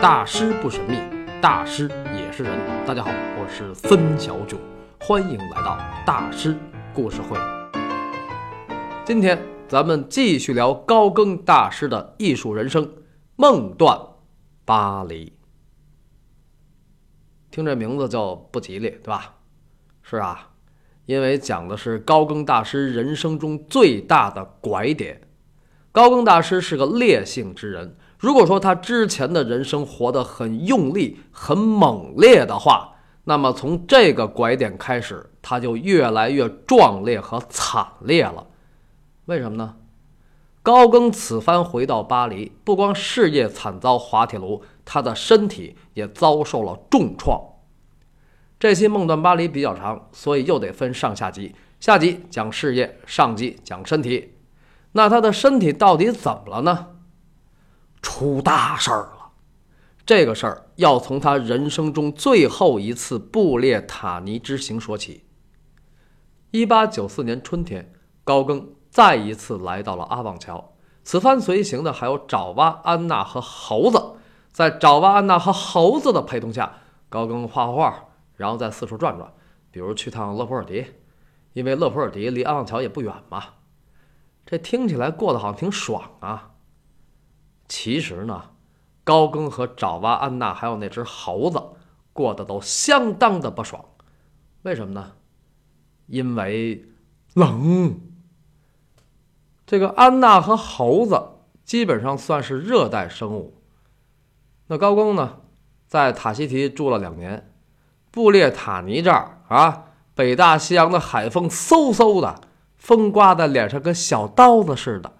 大师不神秘，大师也是人。大家好，我是孙小九，欢迎来到大师故事会。今天咱们继续聊高更大师的艺术人生《梦断巴黎》。听这名字就不吉利，对吧？是啊，因为讲的是高更大师人生中最大的拐点。高更大师是个烈性之人。如果说他之前的人生活得很用力、很猛烈的话，那么从这个拐点开始，他就越来越壮烈和惨烈了。为什么呢？高更此番回到巴黎，不光事业惨遭滑铁卢，他的身体也遭受了重创。这期《梦断巴黎》比较长，所以又得分上下集。下集讲事业，上集讲身体。那他的身体到底怎么了呢？出大事儿了！这个事儿要从他人生中最后一次布列塔尼之行说起。一八九四年春天，高更再一次来到了阿旺桥。此番随行的还有爪哇安娜和猴子。在爪哇安娜和猴子的陪同下，高更画画，然后再四处转转，比如去趟勒普尔迪，因为勒普尔迪离阿旺桥也不远嘛。这听起来过得好像挺爽啊。其实呢，高更和爪哇安娜还有那只猴子过得都相当的不爽。为什么呢？因为冷。这个安娜和猴子基本上算是热带生物。那高更呢，在塔希提住了两年，布列塔尼这儿啊，北大西洋的海风嗖嗖的，风刮在脸上跟小刀子似的，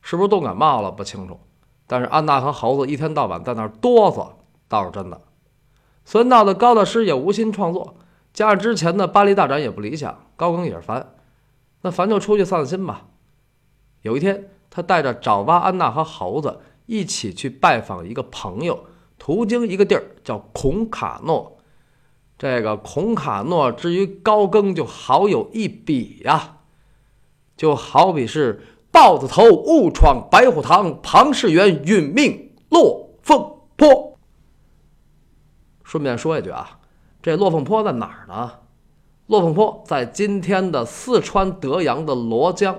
是不是冻感冒了？不清楚。但是安娜和猴子一天到晚在那儿哆嗦，倒是真的。所以闹得高大师也无心创作，加上之前的巴黎大展也不理想，高更也是烦。那烦就出去散散心吧。有一天，他带着爪哇安娜和猴子一起去拜访一个朋友，途经一个地儿叫孔卡诺。这个孔卡诺至于高更就好有一比呀，就好比是。豹子头误闯白虎堂，庞士元殒命落凤坡。顺便说一句啊，这落凤坡在哪儿呢？落凤坡在今天的四川德阳的罗江，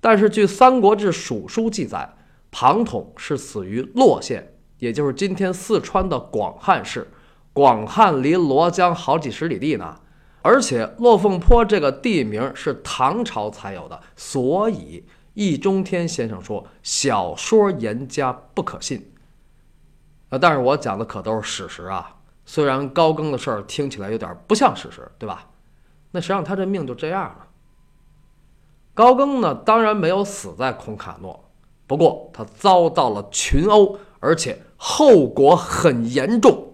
但是据《三国志·蜀书》记载，庞统是死于洛县，也就是今天四川的广汉市。广汉离罗江好几十里地呢，而且落凤坡这个地名是唐朝才有的，所以。易中天先生说：“小说言家不可信。”啊，但是我讲的可都是史实啊。虽然高更的事儿听起来有点不像史实，对吧？那实际上他这命就这样了。高更呢，当然没有死在孔卡诺，不过他遭到了群殴，而且后果很严重。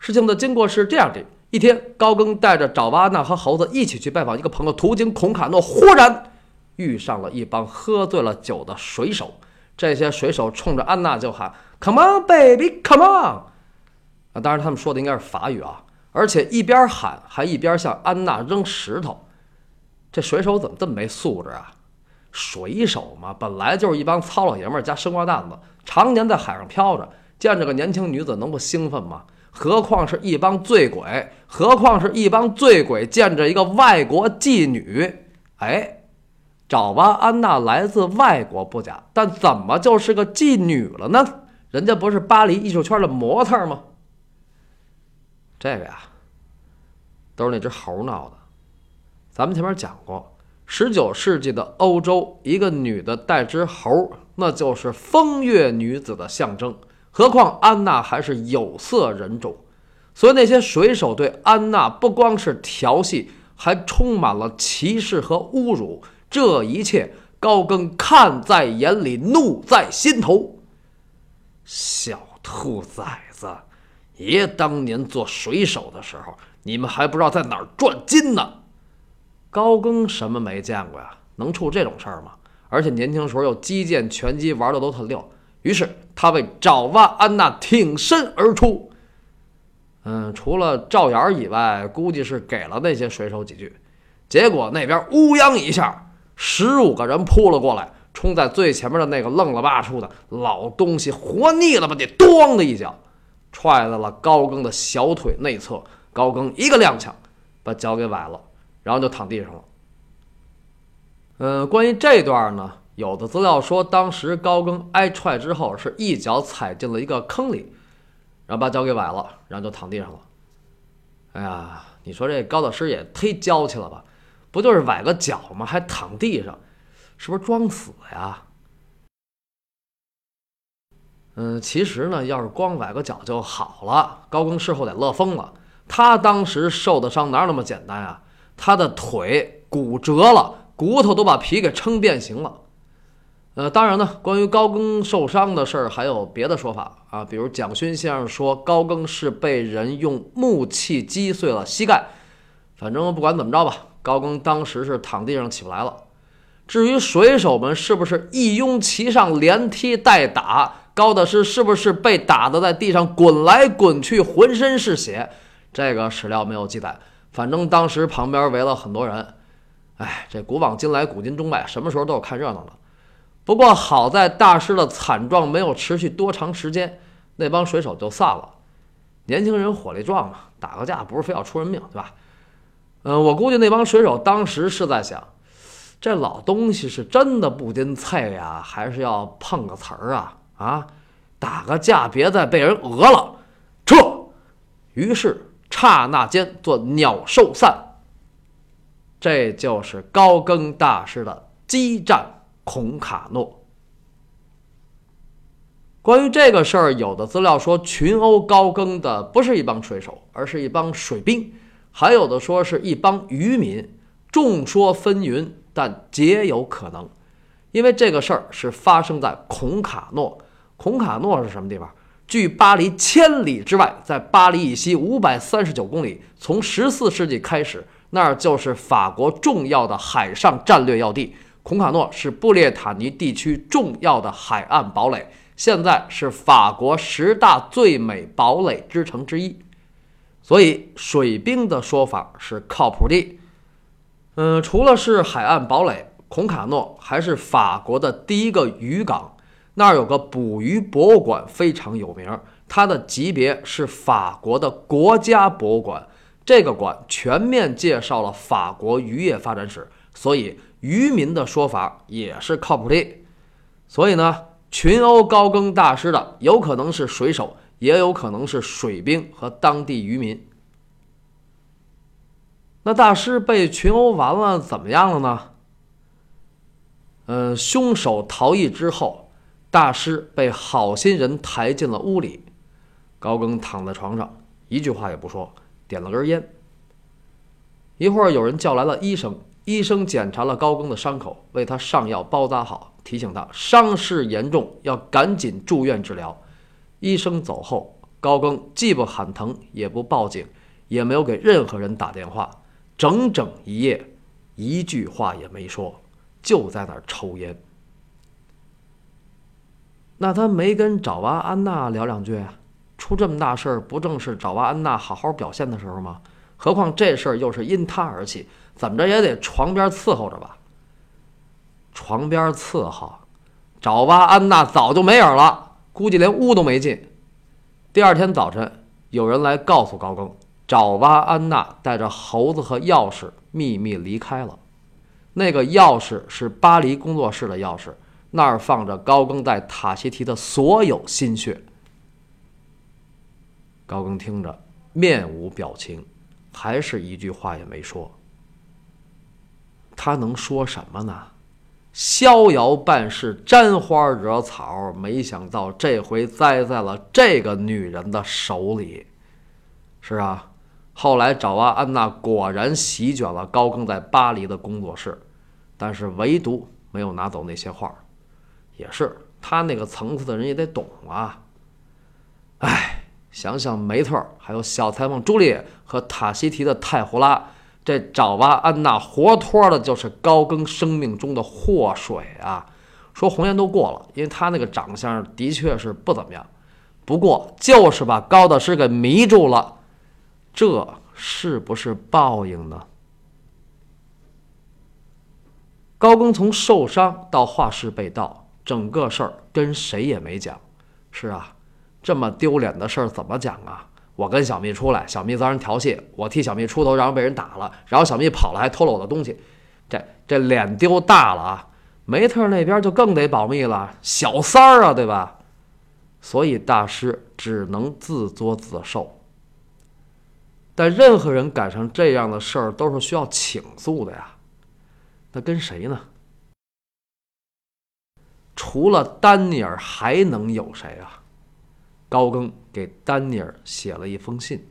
事情的经过是这样的：一天，高更带着爪哇纳和猴子一起去拜访一个朋友，途经孔卡诺，忽然。遇上了一帮喝醉了酒的水手，这些水手冲着安娜就喊：“Come on, baby, come on！” 啊，当然他们说的应该是法语啊，而且一边喊还一边向安娜扔石头。这水手怎么这么没素质啊？水手嘛，本来就是一帮糙老爷们儿加生瓜蛋子，常年在海上漂着，见着个年轻女子能不兴奋吗？何况是一帮醉鬼，何况是一帮醉鬼见着一个外国妓女，哎。爪哇安娜来自外国不假，但怎么就是个妓女了呢？人家不是巴黎艺术圈的模特吗？这个呀，都是那只猴闹的。咱们前面讲过，十九世纪的欧洲，一个女的带只猴，那就是风月女子的象征。何况安娜还是有色人种，所以那些水手对安娜不光是调戏，还充满了歧视和侮辱。这一切，高更看在眼里，怒在心头。小兔崽子，爷当年做水手的时候，你们还不知道在哪儿赚金呢。高更什么没见过呀？能出这种事儿吗？而且年轻时候又击剑、拳击玩的都特溜。于是他为爪哇安娜挺身而出。嗯，除了照眼以外，估计是给了那些水手几句。结果那边乌泱一下。十五个人扑了过来，冲在最前面的那个愣了吧出的老东西，活腻了吧得，咣的一脚踹在了高更的小腿内侧，高更一个踉跄，把脚给崴了，然后就躺地上了。嗯，关于这段呢，有的资料说，当时高更挨踹之后是一脚踩进了一个坑里，然后把脚给崴了，然后就躺地上了。哎呀，你说这高大师也忒娇气了吧？不就是崴个脚吗？还躺地上，是不是装死呀？嗯，其实呢，要是光崴个脚就好了。高更事后得乐疯了，他当时受的伤哪有那么简单啊？他的腿骨折了，骨头都把皮给撑变形了。呃，当然呢，关于高更受伤的事儿还有别的说法啊，比如蒋勋先生说高更是被人用木器击碎了膝盖。反正不管怎么着吧。高更当时是躺地上起不来了。至于水手们是不是一拥其上连踢带打，高大师是不是被打得在地上滚来滚去，浑身是血，这个史料没有记载。反正当时旁边围了很多人。哎，这古往今来，古今中外，什么时候都有看热闹的。不过好在大师的惨状没有持续多长时间，那帮水手就散了。年轻人火力壮嘛，打个架不是非要出人命，对吧？嗯，我估计那帮水手当时是在想，这老东西是真的不禁菜呀，还是要碰个瓷儿啊？啊，打个架，别再被人讹了，撤！于是刹那间做鸟兽散。这就是高更大师的激战孔卡诺。关于这个事儿，有的资料说群殴高更的不是一帮水手，而是一帮水兵。还有的说是一帮渔民，众说纷纭，但皆有可能，因为这个事儿是发生在孔卡诺。孔卡诺是什么地方？距巴黎千里之外，在巴黎以西五百三十九公里。从十四世纪开始，那儿就是法国重要的海上战略要地。孔卡诺是布列塔尼地区重要的海岸堡垒，现在是法国十大最美堡垒之城之一。所以水兵的说法是靠谱的。嗯，除了是海岸堡垒，孔卡诺还是法国的第一个渔港，那儿有个捕鱼博物馆非常有名，它的级别是法国的国家博物馆。这个馆全面介绍了法国渔业发展史，所以渔民的说法也是靠谱的。所以呢，群殴高更大师的有可能是水手。也有可能是水兵和当地渔民。那大师被群殴完了，怎么样了呢？嗯，凶手逃逸之后，大师被好心人抬进了屋里。高更躺在床上，一句话也不说，点了根烟。一会儿有人叫来了医生，医生检查了高更的伤口，为他上药包扎好，提醒他伤势严重，要赶紧住院治疗。医生走后，高更既不喊疼，也不报警，也没有给任何人打电话，整整一夜，一句话也没说，就在那儿抽烟。那他没跟爪哇安娜聊两句啊？出这么大事儿，不正是爪哇安娜好好表现的时候吗？何况这事儿又是因他而起，怎么着也得床边伺候着吧？床边伺候，爪哇安娜早就没影了。估计连屋都没进。第二天早晨，有人来告诉高更，爪哇安娜带着猴子和钥匙秘密离开了。那个钥匙是巴黎工作室的钥匙，那儿放着高更在塔希提的所有心血。高更听着，面无表情，还是一句话也没说。他能说什么呢？逍遥办事，沾花惹草，没想到这回栽在了这个女人的手里。是啊，后来爪哇安娜果然席卷了高更在巴黎的工作室，但是唯独没有拿走那些画。也是，他那个层次的人也得懂啊。哎，想想梅特，还有小裁缝朱丽叶和塔希提的泰胡拉。这爪哇安娜活脱的就是高更生命中的祸水啊！说红颜都过了，因为他那个长相的确是不怎么样，不过就是把高大师给迷住了，这是不是报应呢？高更从受伤到画室被盗，整个事儿跟谁也没讲。是啊，这么丢脸的事儿怎么讲啊？我跟小蜜出来，小蜜遭人调戏，我替小蜜出头，然后被人打了，然后小蜜跑了，还偷了我的东西，这这脸丢大了啊！梅特那边就更得保密了，小三儿啊，对吧？所以大师只能自作自受。但任何人赶上这样的事儿都是需要倾诉的呀，那跟谁呢？除了丹尼尔还能有谁啊？高更给丹尼尔写了一封信：“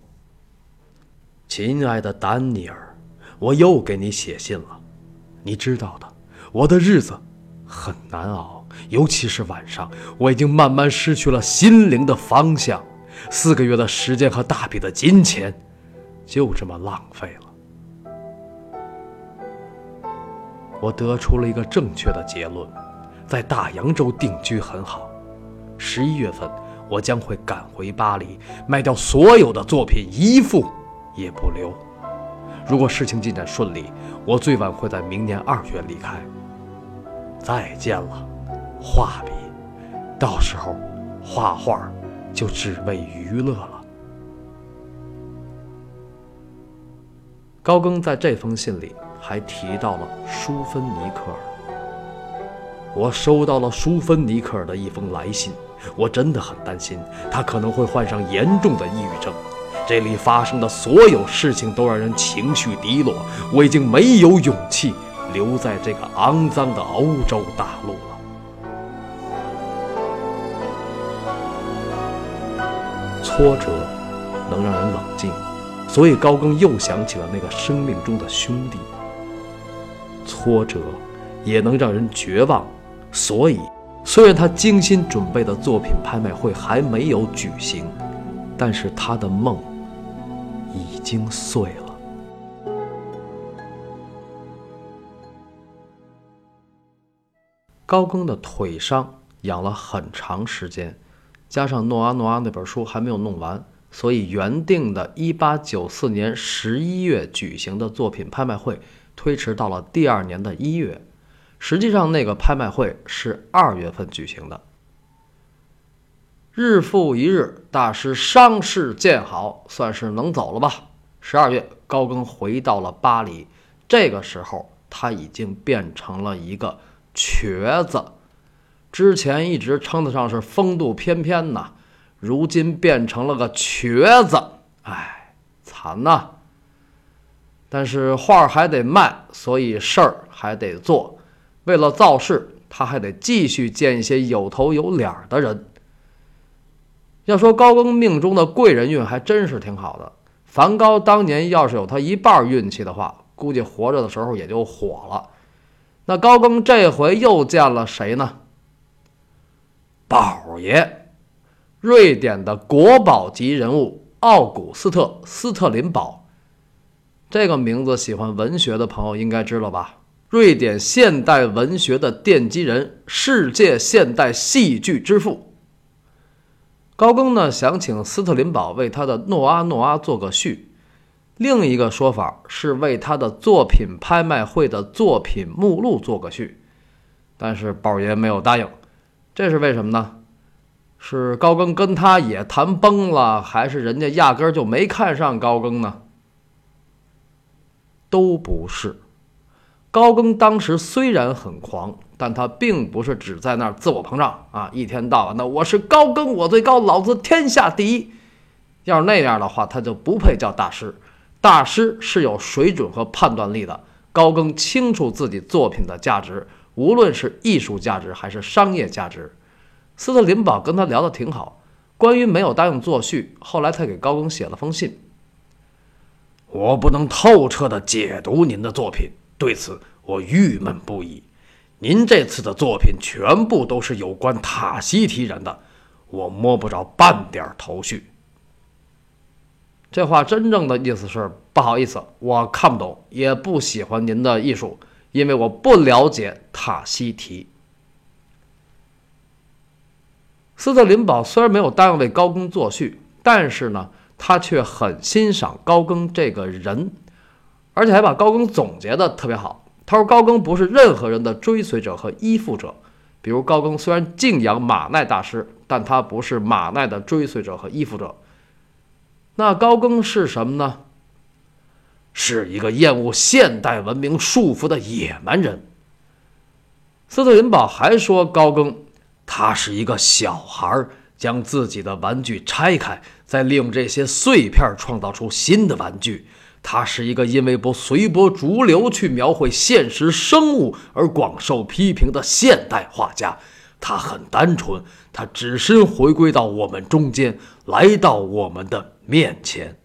亲爱的丹尼尔，我又给你写信了。你知道的，我的日子很难熬，尤其是晚上，我已经慢慢失去了心灵的方向。四个月的时间和大笔的金钱。”就这么浪费了。我得出了一个正确的结论，在大洋洲定居很好。十一月份，我将会赶回巴黎，卖掉所有的作品，一幅也不留。如果事情进展顺利，我最晚会在明年二月离开。再见了，画笔。到时候，画画就只为娱乐了。高更在这封信里还提到了舒芬尼克尔。我收到了舒芬尼克尔的一封来信，我真的很担心他可能会患上严重的抑郁症。这里发生的所有事情都让人情绪低落，我已经没有勇气留在这个肮脏的欧洲大陆了。挫折能让人冷静。所以高更又想起了那个生命中的兄弟。挫折也能让人绝望，所以虽然他精心准备的作品拍卖会还没有举行，但是他的梦已经碎了。高更的腿伤养了很长时间，加上诺阿诺阿那本书还没有弄完。所以，原定的1894年11月举行的作品拍卖会推迟到了第二年的一月。实际上，那个拍卖会是二月份举行的。日复一日，大师伤势渐好，算是能走了吧。十二月，高更回到了巴黎。这个时候，他已经变成了一个瘸子。之前一直称得上是风度翩翩呐。如今变成了个瘸子，哎，惨呐！但是画还得卖，所以事儿还得做。为了造势，他还得继续见一些有头有脸的人。要说高更命中的贵人运还真是挺好的。梵高当年要是有他一半运气的话，估计活着的时候也就火了。那高更这回又见了谁呢？宝爷。瑞典的国宝级人物奥古斯特·斯特林堡，这个名字喜欢文学的朋友应该知道吧？瑞典现代文学的奠基人，世界现代戏剧之父。高更呢想请斯特林堡为他的《诺阿诺阿》做个序，另一个说法是为他的作品拍卖会的作品目录做个序，但是宝爷没有答应，这是为什么呢？是高更跟他也谈崩了，还是人家压根儿就没看上高更呢？都不是。高更当时虽然很狂，但他并不是只在那儿自我膨胀啊，一天到晚的我是高更，我最高，老子天下第一。要是那样的话，他就不配叫大师。大师是有水准和判断力的。高更清楚自己作品的价值，无论是艺术价值还是商业价值。斯特林堡跟他聊得挺好，关于没有答应作序，后来他给高更写了封信。我不能透彻地解读您的作品，对此我郁闷不已。您这次的作品全部都是有关塔西提人的，我摸不着半点头绪。这话真正的意思是，不好意思，我看不懂，也不喜欢您的艺术，因为我不了解塔西提。斯特林堡虽然没有答应为高更作序，但是呢，他却很欣赏高更这个人，而且还把高更总结的特别好。他说高更不是任何人的追随者和依附者。比如高更虽然敬仰马奈大师，但他不是马奈的追随者和依附者。那高更是什么呢？是一个厌恶现代文明束缚的野蛮人。斯特林堡还说，高更他是一个小孩，将自己的玩具拆开，再利用这些碎片创造出新的玩具。他是一个因为不随波逐流去描绘现实生物而广受批评的现代画家。他很单纯，他只身回归到我们中间，来到我们的面前。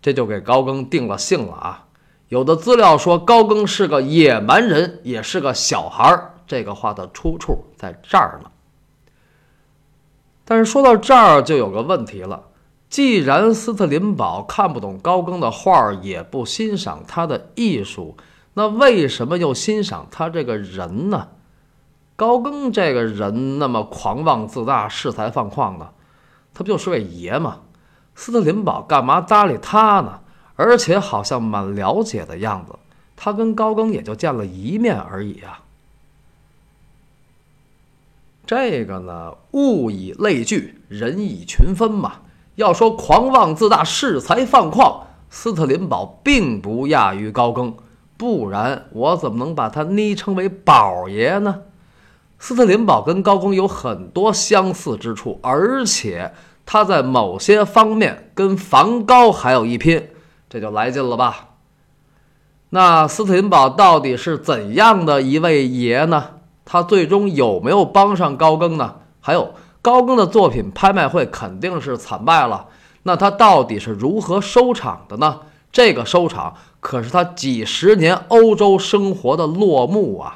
这就给高更定了性了啊！有的资料说高更是个野蛮人，也是个小孩儿。这个话的出处在这儿呢。但是说到这儿就有个问题了。既然斯特林堡看不懂高更的画，也不欣赏他的艺术，那为什么又欣赏他这个人呢？高更这个人那么狂妄自大、恃才放旷的，他不就是位爷吗？斯特林堡干嘛搭理他呢？而且好像蛮了解的样子，他跟高更也就见了一面而已啊。这个呢，物以类聚，人以群分嘛。要说狂妄自大、恃才放旷，斯特林堡并不亚于高更，不然我怎么能把他昵称为宝爷呢？斯特林堡跟高更有很多相似之处，而且他在某些方面跟梵高还有一拼，这就来劲了吧？那斯特林堡到底是怎样的一位爷呢？他最终有没有帮上高更呢？还有？高更的作品拍卖会肯定是惨败了，那他到底是如何收场的呢？这个收场可是他几十年欧洲生活的落幕啊！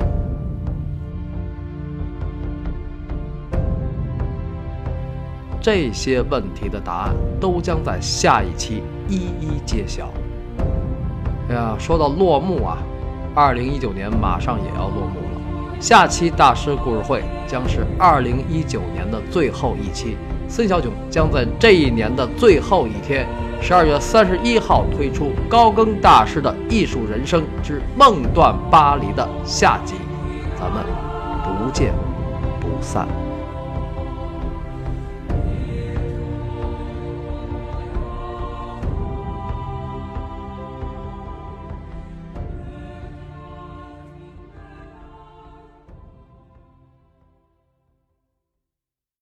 这些问题的答案都将在下一期一一揭晓。哎呀，说到落幕啊，二零一九年马上也要落幕了。下期大师故事会将是二零一九年的最后一期，孙小囧将在这一年的最后一天，十二月三十一号推出高更大师的艺术人生之梦断巴黎的下集，咱们不见不散。